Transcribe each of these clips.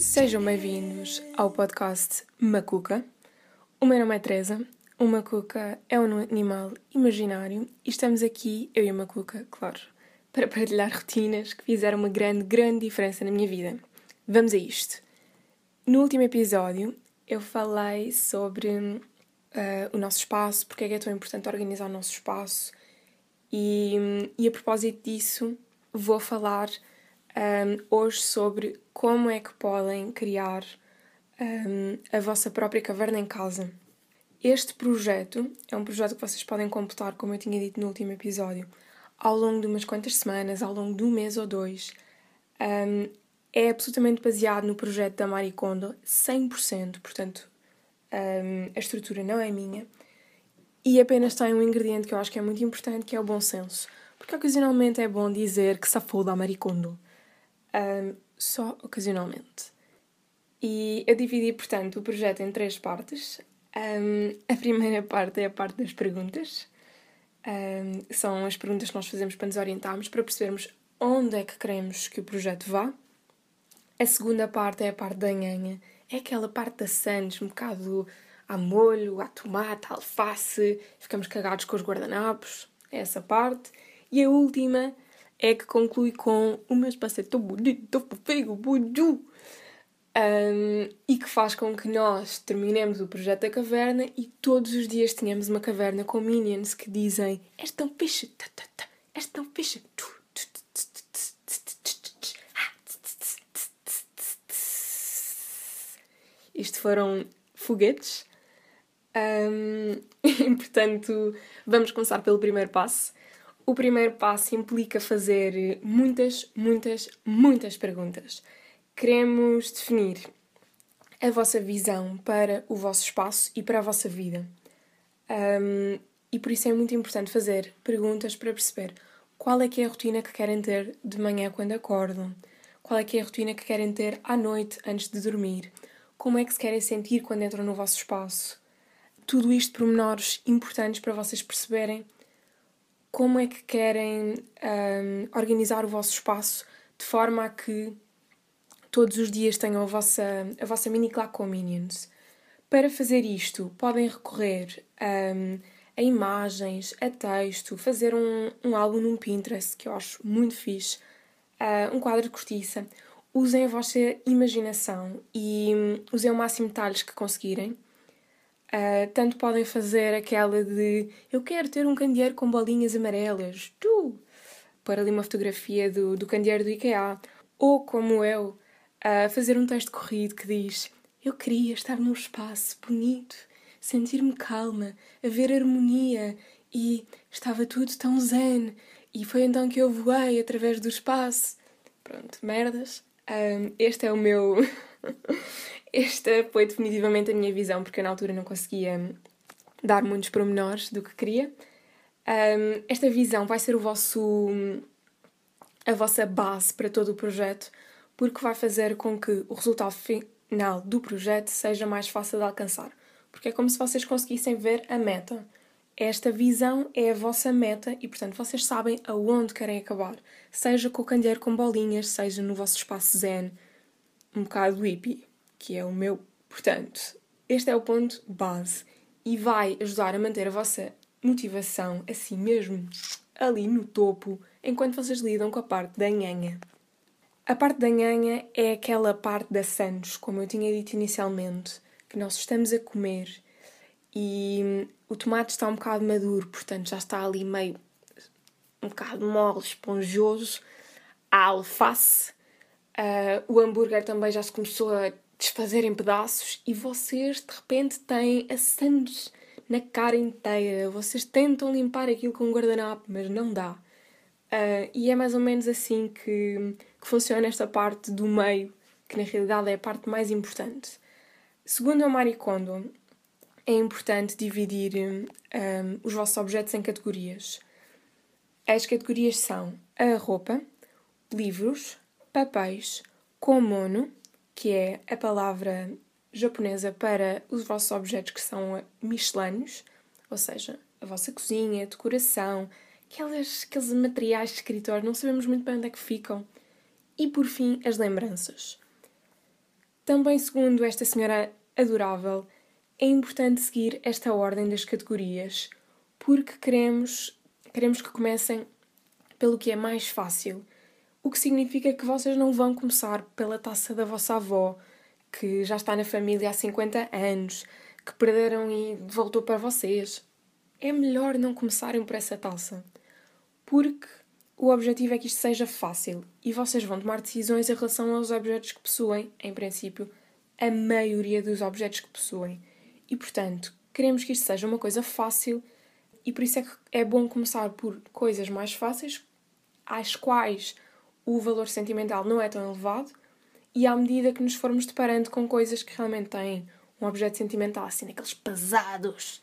Sejam bem-vindos ao podcast Macuca. O meu nome é Teresa. O Macuca é um animal imaginário e estamos aqui, eu e a Macuca, claro, para partilhar rotinas que fizeram uma grande, grande diferença na minha vida. Vamos a isto. No último episódio, eu falei sobre uh, o nosso espaço, porque é que é tão importante organizar o nosso espaço, e, e a propósito disso, vou falar um, hoje sobre como é que podem criar um, a vossa própria caverna em casa. Este projeto é um projeto que vocês podem completar, como eu tinha dito no último episódio, ao longo de umas quantas semanas, ao longo de um mês ou dois. Um, é absolutamente baseado no projeto da Marie Kondo, 100%, portanto, a estrutura não é minha. E apenas tem um ingrediente que eu acho que é muito importante, que é o bom senso. Porque ocasionalmente é bom dizer que safou da Marie Kondo um, só ocasionalmente. E eu dividi, portanto, o projeto em três partes. Um, a primeira parte é a parte das perguntas. Um, são as perguntas que nós fazemos para nos orientarmos, para percebermos onde é que queremos que o projeto vá. A segunda parte é a parte da nhanha. É aquela parte da sandes, um bocado a molho, a tomate, a alface. Ficamos cagados com os guardanapos. É essa parte. E a última é que conclui com o meu espaço é tão bonito, tão fofinho, bonito. Um, e que faz com que nós terminemos o projeto da caverna e todos os dias tenhamos uma caverna com minions que dizem és tão fixe, és tão fixe. Isto foram foguetes. Um, e, portanto, vamos começar pelo primeiro passo o primeiro passo implica fazer muitas, muitas, muitas perguntas. Queremos definir a vossa visão para o vosso espaço e para a vossa vida. Um, e por isso é muito importante fazer perguntas para perceber qual é que é a rotina que querem ter de manhã quando acordam, qual é que é a rotina que querem ter à noite antes de dormir, como é que se querem sentir quando entram no vosso espaço. Tudo isto pormenores importantes para vocês perceberem como é que querem um, organizar o vosso espaço de forma a que todos os dias tenham a vossa, a vossa mini claque com Minions. Para fazer isto, podem recorrer um, a imagens, a texto, fazer um, um álbum num Pinterest, que eu acho muito fixe, uh, um quadro de cortiça. Usem a vossa imaginação e um, usem o máximo de detalhes que conseguirem. Uh, tanto podem fazer aquela de eu quero ter um candeeiro com bolinhas amarelas, tu! Para ali uma fotografia do, do candeeiro do IKEA. Ou como eu, uh, fazer um texto corrido que diz eu queria estar num espaço bonito, sentir-me calma, a ver harmonia e estava tudo tão zen. E foi então que eu voei através do espaço. Pronto, merdas. Um, ah, este é o meu. Esta foi definitivamente a minha visão, porque eu na altura não conseguia dar muitos pormenores do que queria. Um, esta visão vai ser o vosso, a vossa base para todo o projeto, porque vai fazer com que o resultado final do projeto seja mais fácil de alcançar. Porque é como se vocês conseguissem ver a meta. Esta visão é a vossa meta e, portanto, vocês sabem aonde querem acabar. Seja com o candeeiro com bolinhas, seja no vosso espaço zen, um bocado hippie que é o meu. Portanto, este é o ponto base e vai ajudar a manter a vossa motivação assim mesmo ali no topo enquanto vocês lidam com a parte da nhanha. A parte da nhanha é aquela parte da Santos, como eu tinha dito inicialmente, que nós estamos a comer e o tomate está um bocado maduro, portanto já está ali meio um bocado mole, esponjoso. A alface, uh, o hambúrguer também já se começou a desfazer em pedaços e vocês de repente têm a sandes na cara inteira. Vocês tentam limpar aquilo com um guardanapo, mas não dá. Uh, e é mais ou menos assim que, que funciona esta parte do meio, que na realidade é a parte mais importante. Segundo a Marie Kondo, é importante dividir um, os vossos objetos em categorias. As categorias são a roupa, livros, papéis, komono, que é a palavra japonesa para os vossos objetos que são miscelâneos, ou seja, a vossa cozinha, decoração, aquelas, aqueles materiais de escritório, não sabemos muito bem onde é que ficam. E por fim, as lembranças. Também, segundo esta senhora adorável, é importante seguir esta ordem das categorias porque queremos, queremos que comecem pelo que é mais fácil. O que significa que vocês não vão começar pela taça da vossa avó, que já está na família há 50 anos, que perderam e voltou para vocês. É melhor não começarem por essa taça, porque o objetivo é que isto seja fácil e vocês vão tomar decisões em relação aos objetos que possuem, em princípio, a maioria dos objetos que possuem. E portanto, queremos que isto seja uma coisa fácil e por isso é que é bom começar por coisas mais fáceis, às quais o valor sentimental não é tão elevado, e à medida que nos formos deparando com coisas que realmente têm um objeto sentimental, assim, naqueles pesados,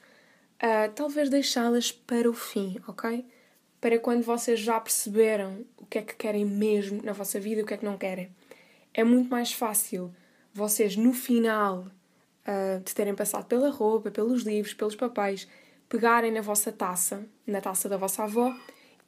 uh, talvez deixá-las para o fim, ok? Para quando vocês já perceberam o que é que querem mesmo na vossa vida e o que é que não querem. É muito mais fácil vocês, no final uh, de terem passado pela roupa, pelos livros, pelos papéis, pegarem na vossa taça, na taça da vossa avó,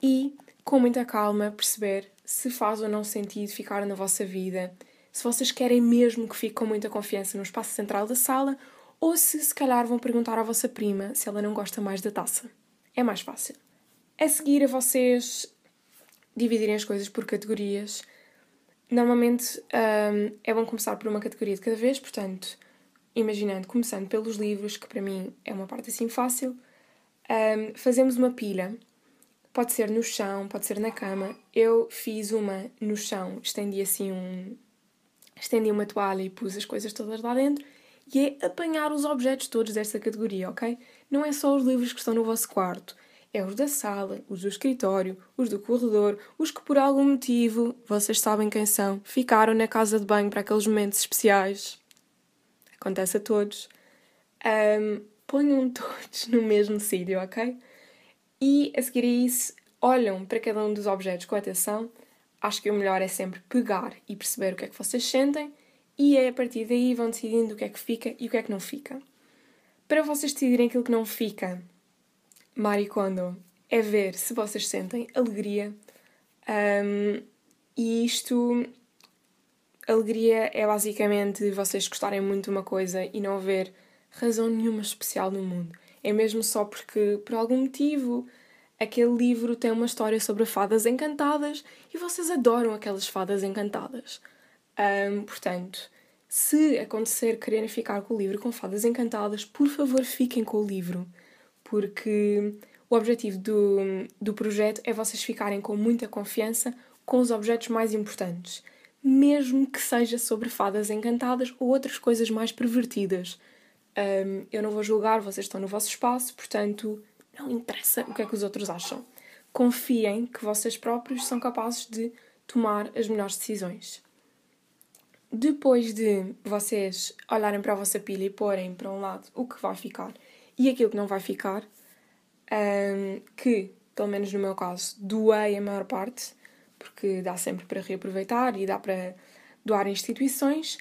e, com muita calma, perceber se faz ou não sentido ficar na vossa vida, se vocês querem mesmo que fique com muita confiança no espaço central da sala, ou se se calhar vão perguntar à vossa prima se ela não gosta mais da taça. É mais fácil. A seguir a vocês dividirem as coisas por categorias. Normalmente um, é bom começar por uma categoria de cada vez, portanto, imaginando, começando pelos livros, que para mim é uma parte assim fácil, um, fazemos uma pilha. Pode ser no chão, pode ser na cama. Eu fiz uma no chão, estendi assim um. Estendi uma toalha e pus as coisas todas lá dentro. E é apanhar os objetos todos desta categoria, ok? Não é só os livros que estão no vosso quarto. É os da sala, os do escritório, os do corredor, os que por algum motivo, vocês sabem quem são, ficaram na casa de banho para aqueles momentos especiais. Acontece a todos. Um, ponham todos no mesmo sítio, ok? E a seguir a isso, olham para cada um dos objetos com atenção. Acho que o melhor é sempre pegar e perceber o que é que vocês sentem e é a partir daí vão decidindo o que é que fica e o que é que não fica. Para vocês decidirem aquilo que não fica, Maricondo, é ver se vocês sentem alegria. Um, e isto, alegria é basicamente vocês gostarem muito de uma coisa e não haver razão nenhuma especial no mundo. É mesmo só porque, por algum motivo, aquele livro tem uma história sobre fadas encantadas e vocês adoram aquelas fadas encantadas. Um, portanto, se acontecer quererem ficar com o livro com fadas encantadas, por favor fiquem com o livro, porque o objetivo do, do projeto é vocês ficarem com muita confiança com os objetos mais importantes, mesmo que seja sobre fadas encantadas ou outras coisas mais pervertidas. Um, eu não vou julgar, vocês estão no vosso espaço, portanto, não interessa o que é que os outros acham. Confiem que vocês próprios são capazes de tomar as melhores decisões. Depois de vocês olharem para a vossa pilha e porem para um lado o que vai ficar e aquilo que não vai ficar, um, que, pelo menos no meu caso, doei a maior parte, porque dá sempre para reaproveitar e dá para doar instituições,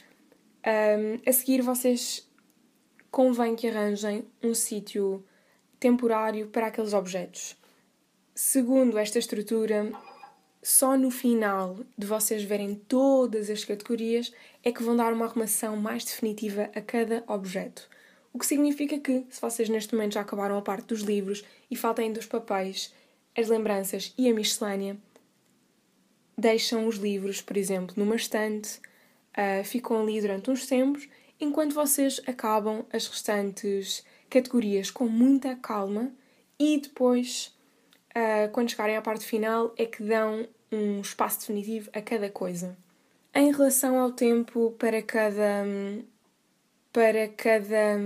um, a seguir vocês convém que arranjem um sítio temporário para aqueles objetos. Segundo esta estrutura, só no final de vocês verem todas as categorias é que vão dar uma arrumação mais definitiva a cada objeto. O que significa que, se vocês neste momento já acabaram a parte dos livros e faltam ainda os papéis, as lembranças e a miscelânea, deixam os livros, por exemplo, numa estante, uh, ficam ali durante uns tempos enquanto vocês acabam as restantes categorias com muita calma e depois, uh, quando chegarem à parte final, é que dão um espaço definitivo a cada coisa. Em relação ao tempo para cada para cada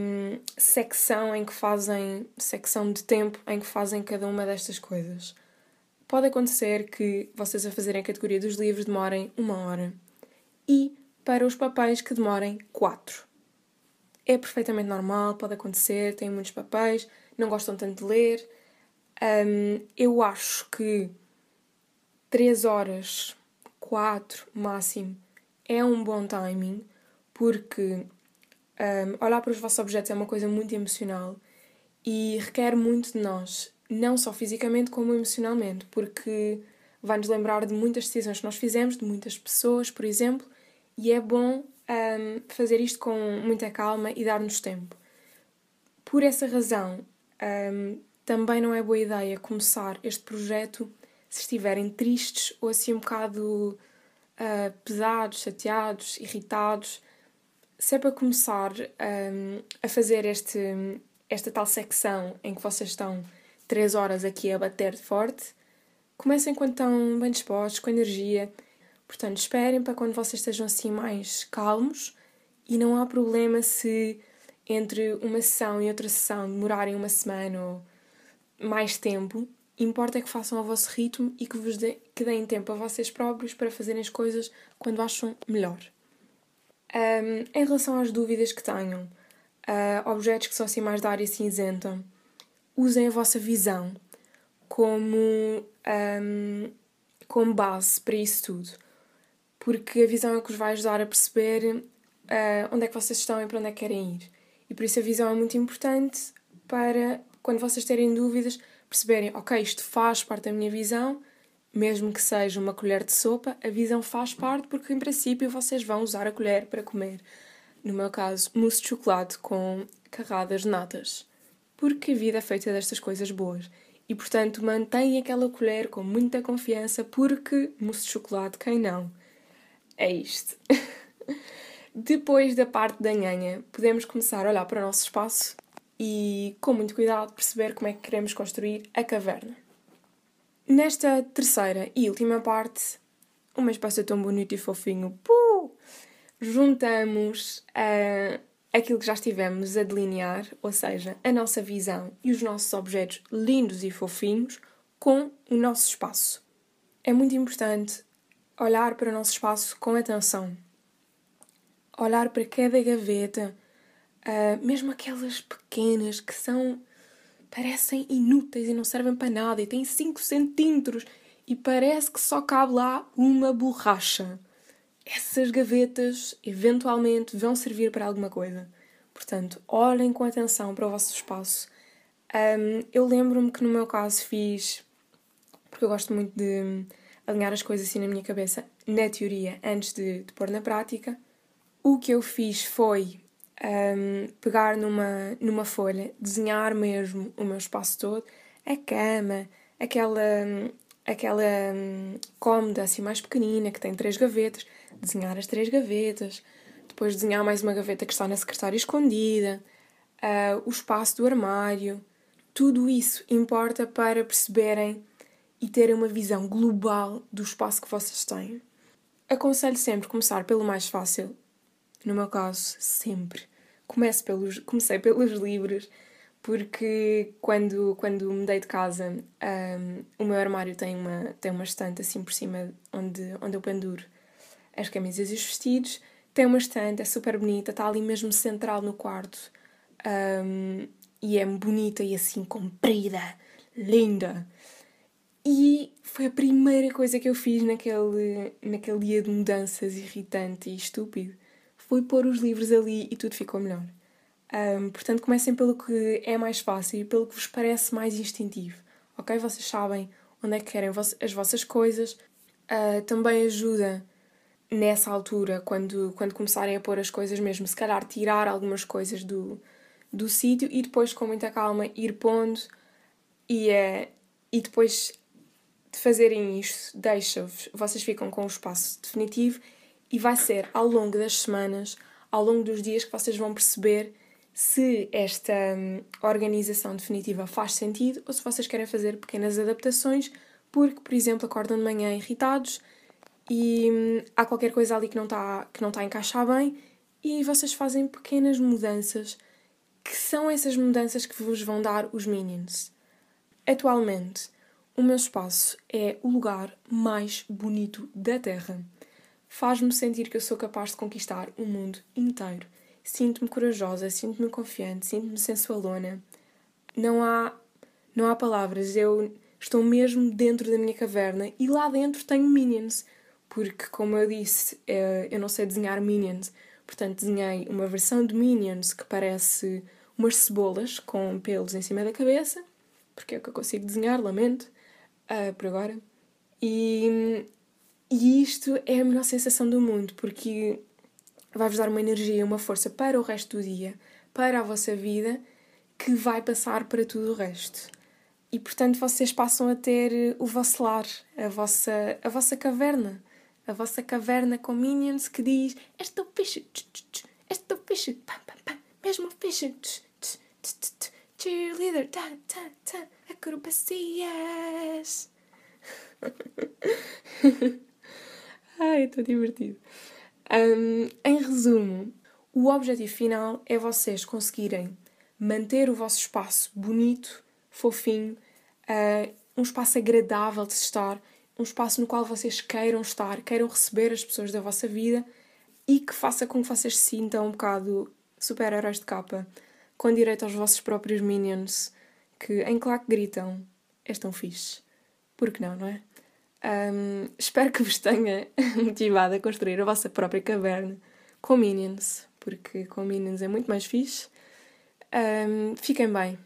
secção em que fazem secção de tempo em que fazem cada uma destas coisas. Pode acontecer que vocês a fazerem a categoria dos livros demorem uma hora e para os papéis que demorem 4. É perfeitamente normal, pode acontecer, têm muitos papéis, não gostam tanto de ler. Um, eu acho que 3 horas, 4 máximo, é um bom timing, porque um, olhar para os vossos objetos é uma coisa muito emocional e requer muito de nós, não só fisicamente como emocionalmente, porque vai-nos lembrar de muitas decisões que nós fizemos, de muitas pessoas, por exemplo, e é bom um, fazer isto com muita calma e dar-nos tempo. Por essa razão, um, também não é boa ideia começar este projeto se estiverem tristes ou assim um bocado uh, pesados, chateados, irritados. Se é para começar um, a fazer este, esta tal secção em que vocês estão 3 horas aqui a bater forte, comecem quando estão bem dispostos, com energia. Portanto, esperem para quando vocês estejam assim mais calmos e não há problema se entre uma sessão e outra sessão demorarem uma semana ou mais tempo. Importa é que façam ao vosso ritmo e que vos de, que deem tempo a vocês próprios para fazerem as coisas quando acham melhor. Um, em relação às dúvidas que tenham, uh, objetos que são assim mais da área cinzenta, usem a vossa visão como, um, como base para isso tudo. Porque a visão é que vos vai ajudar a perceber uh, onde é que vocês estão e para onde é que querem ir. E por isso a visão é muito importante para, quando vocês terem dúvidas, perceberem: ok, isto faz parte da minha visão, mesmo que seja uma colher de sopa, a visão faz parte porque, em princípio, vocês vão usar a colher para comer. No meu caso, mousse de chocolate com carradas de natas porque a vida é feita destas coisas boas. E portanto, mantém aquela colher com muita confiança, porque mousse de chocolate, quem não? É isto. Depois da parte da nhanha, podemos começar a olhar para o nosso espaço e, com muito cuidado, perceber como é que queremos construir a caverna. Nesta terceira e última parte, uma espécie tão bonito e fofinho, puh, juntamos a aquilo que já estivemos a delinear, ou seja, a nossa visão e os nossos objetos lindos e fofinhos, com o nosso espaço. É muito importante olhar para o nosso espaço com atenção. Olhar para cada gaveta, uh, mesmo aquelas pequenas que são. parecem inúteis e não servem para nada e têm 5 centímetros e parece que só cabe lá uma borracha essas gavetas eventualmente vão servir para alguma coisa. Portanto, olhem com atenção para o vosso espaço. Um, eu lembro-me que no meu caso fiz, porque eu gosto muito de alinhar as coisas assim na minha cabeça, na teoria, antes de, de pôr na prática. O que eu fiz foi um, pegar numa, numa folha, desenhar mesmo o meu espaço todo, a cama, aquela, aquela um, cômoda assim mais pequenina que tem três gavetas desenhar as três gavetas, depois desenhar mais uma gaveta que está na secretária escondida, uh, o espaço do armário. Tudo isso importa para perceberem e terem uma visão global do espaço que vocês têm. Aconselho sempre começar pelo mais fácil. No meu caso, sempre. Comece pelos, comecei pelos livros, porque quando, quando mudei de casa, um, o meu armário tem uma, tem uma estante assim por cima onde, onde eu penduro as camisas e os vestidos. Tem uma estante, é super bonita, está ali mesmo central no quarto. Um, e é bonita e assim comprida, linda. E foi a primeira coisa que eu fiz naquele, naquele dia de mudanças irritante e estúpido. Foi pôr os livros ali e tudo ficou melhor. Um, portanto, comecem pelo que é mais fácil e pelo que vos parece mais instintivo. Ok? Vocês sabem onde é que querem as vossas coisas. Uh, também ajuda nessa altura, quando, quando começarem a pôr as coisas mesmo, se calhar tirar algumas coisas do, do sítio e depois, com muita calma, ir pondo e, é, e depois de fazerem isto, deixa-vos, vocês ficam com o espaço definitivo e vai ser ao longo das semanas, ao longo dos dias, que vocês vão perceber se esta hum, organização definitiva faz sentido ou se vocês querem fazer pequenas adaptações, porque, por exemplo, acordam de manhã irritados e hum, há qualquer coisa ali que não está que não está a encaixar bem e vocês fazem pequenas mudanças que são essas mudanças que vos vão dar os Minions. Atualmente, o meu espaço é o lugar mais bonito da Terra. Faz-me sentir que eu sou capaz de conquistar o mundo inteiro. Sinto-me corajosa, sinto-me confiante, sinto-me sensualona. Não há não há palavras, eu estou mesmo dentro da minha caverna e lá dentro tenho minions porque, como eu disse, é, eu não sei desenhar Minions, portanto, desenhei uma versão de Minions que parece umas cebolas com pelos em cima da cabeça, porque é o que eu consigo desenhar, lamento, uh, por agora. E, e isto é a melhor sensação do mundo, porque vai-vos dar uma energia uma força para o resto do dia, para a vossa vida, que vai passar para tudo o resto. E portanto vocês passam a ter o vosso lar, a vossa, a vossa caverna. A vossa caverna com minions que diz: Este é o fixe, este é o fixe, pam, pam, pam, mesmo fixe, cheerleader, tá, tá, tá, acrobacias. Ai, estou divertido. Um, em resumo, o objetivo final é vocês conseguirem manter o vosso espaço bonito, fofinho, uh, um espaço agradável de se estar, um espaço no qual vocês queiram estar, queiram receber as pessoas da vossa vida e que faça com que vocês se sintam um bocado super-heróis de capa, com direito aos vossos próprios minions, que em claque gritam: És tão fixe. Por que não, não é? Um, espero que vos tenha motivado a construir a vossa própria caverna com minions, porque com minions é muito mais fixe. Um, fiquem bem.